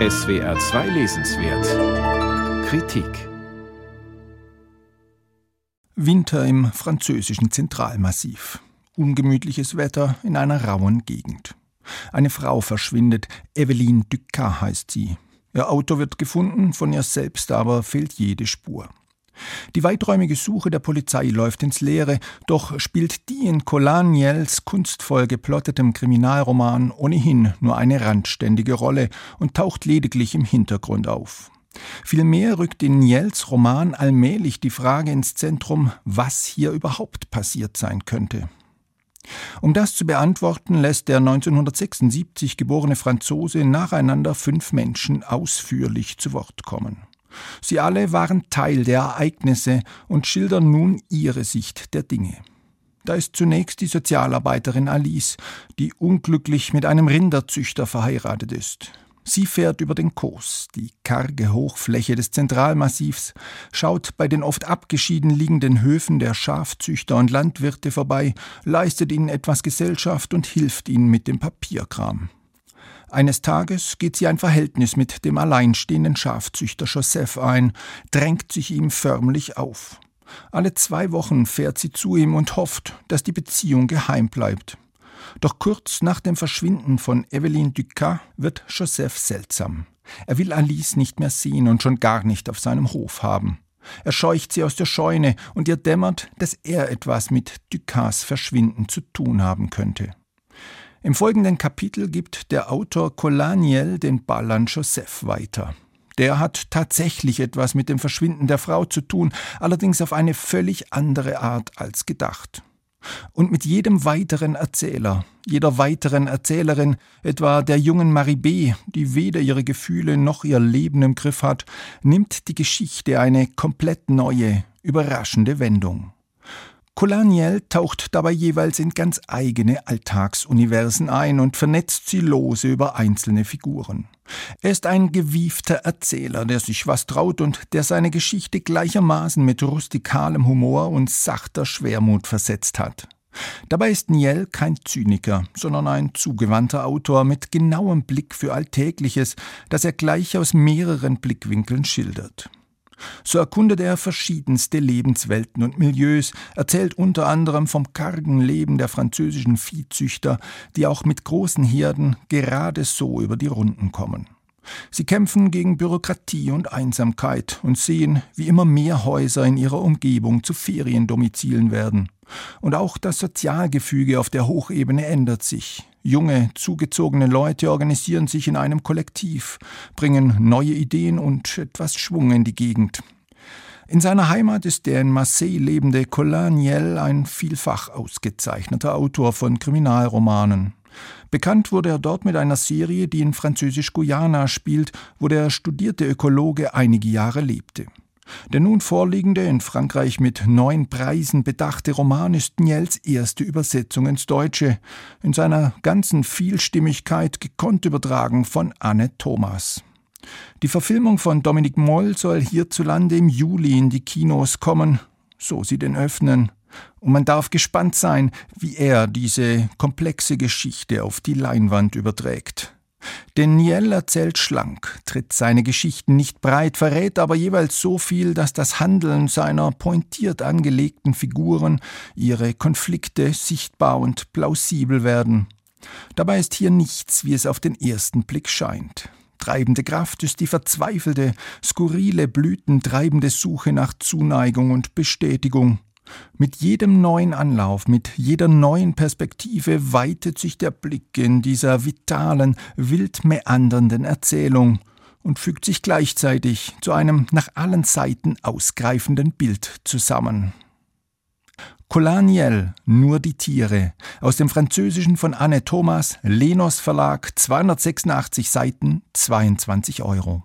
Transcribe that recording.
SWR 2 Lesenswert Kritik Winter im französischen Zentralmassiv. Ungemütliches Wetter in einer rauen Gegend. Eine Frau verschwindet, Eveline Ducat heißt sie. Ihr Auto wird gefunden, von ihr selbst aber fehlt jede Spur. Die weiträumige Suche der Polizei läuft ins Leere, doch spielt die in Colaniels kunstvoll geplottetem Kriminalroman ohnehin nur eine randständige Rolle und taucht lediglich im Hintergrund auf. Vielmehr rückt in Niels Roman allmählich die Frage ins Zentrum, was hier überhaupt passiert sein könnte. Um das zu beantworten, lässt der 1976 geborene Franzose nacheinander fünf Menschen ausführlich zu Wort kommen. Sie alle waren Teil der Ereignisse und schildern nun ihre Sicht der Dinge. Da ist zunächst die Sozialarbeiterin Alice, die unglücklich mit einem Rinderzüchter verheiratet ist. Sie fährt über den Kurs, die karge Hochfläche des Zentralmassivs, schaut bei den oft abgeschieden liegenden Höfen der Schafzüchter und Landwirte vorbei, leistet ihnen etwas Gesellschaft und hilft ihnen mit dem Papierkram. Eines Tages geht sie ein Verhältnis mit dem alleinstehenden Schafzüchter Joseph ein, drängt sich ihm förmlich auf. Alle zwei Wochen fährt sie zu ihm und hofft, dass die Beziehung geheim bleibt. Doch kurz nach dem Verschwinden von Eveline Ducat wird Joseph seltsam. Er will Alice nicht mehr sehen und schon gar nicht auf seinem Hof haben. Er scheucht sie aus der Scheune und ihr dämmert, dass er etwas mit Ducats Verschwinden zu tun haben könnte. Im folgenden Kapitel gibt der Autor Colaniel den Ball an Joseph weiter. Der hat tatsächlich etwas mit dem Verschwinden der Frau zu tun, allerdings auf eine völlig andere Art als gedacht. Und mit jedem weiteren Erzähler, jeder weiteren Erzählerin, etwa der jungen Marie B., die weder ihre Gefühle noch ihr Leben im Griff hat, nimmt die Geschichte eine komplett neue, überraschende Wendung. Colaniel taucht dabei jeweils in ganz eigene Alltagsuniversen ein und vernetzt sie lose über einzelne Figuren. Er ist ein gewiefter Erzähler, der sich was traut und der seine Geschichte gleichermaßen mit rustikalem Humor und sachter Schwermut versetzt hat. Dabei ist Niel kein Zyniker, sondern ein zugewandter Autor mit genauem Blick für Alltägliches, das er gleich aus mehreren Blickwinkeln schildert. So erkundet er verschiedenste Lebenswelten und Milieus, erzählt unter anderem vom kargen Leben der französischen Viehzüchter, die auch mit großen Herden gerade so über die Runden kommen. Sie kämpfen gegen Bürokratie und Einsamkeit und sehen, wie immer mehr Häuser in ihrer Umgebung zu Feriendomizilen werden. Und auch das Sozialgefüge auf der Hochebene ändert sich. Junge, zugezogene Leute organisieren sich in einem Kollektiv, bringen neue Ideen und etwas Schwung in die Gegend. In seiner Heimat ist der in Marseille lebende Colaniel ein vielfach ausgezeichneter Autor von Kriminalromanen. Bekannt wurde er dort mit einer Serie, die in Französisch-Guyana spielt, wo der studierte Ökologe einige Jahre lebte. Der nun vorliegende, in Frankreich mit neun Preisen bedachte Roman ist Niels erste Übersetzung ins Deutsche, in seiner ganzen Vielstimmigkeit gekonnt übertragen von Anne Thomas. Die Verfilmung von Dominique Moll soll hierzulande im Juli in die Kinos kommen, so sie den öffnen. Und man darf gespannt sein, wie er diese komplexe Geschichte auf die Leinwand überträgt. Denn Niel erzählt schlank, tritt seine Geschichten nicht breit, verrät aber jeweils so viel, dass das Handeln seiner pointiert angelegten Figuren, ihre Konflikte sichtbar und plausibel werden. Dabei ist hier nichts, wie es auf den ersten Blick scheint. Treibende Kraft ist die verzweifelte, skurrile, blütentreibende Suche nach Zuneigung und Bestätigung. Mit jedem neuen Anlauf, mit jeder neuen Perspektive weitet sich der Blick in dieser vitalen, wild meandernden Erzählung und fügt sich gleichzeitig zu einem nach allen Seiten ausgreifenden Bild zusammen. Colaniel, nur die Tiere, aus dem Französischen von Anne Thomas, Lenos Verlag, 286 Seiten, 22 Euro.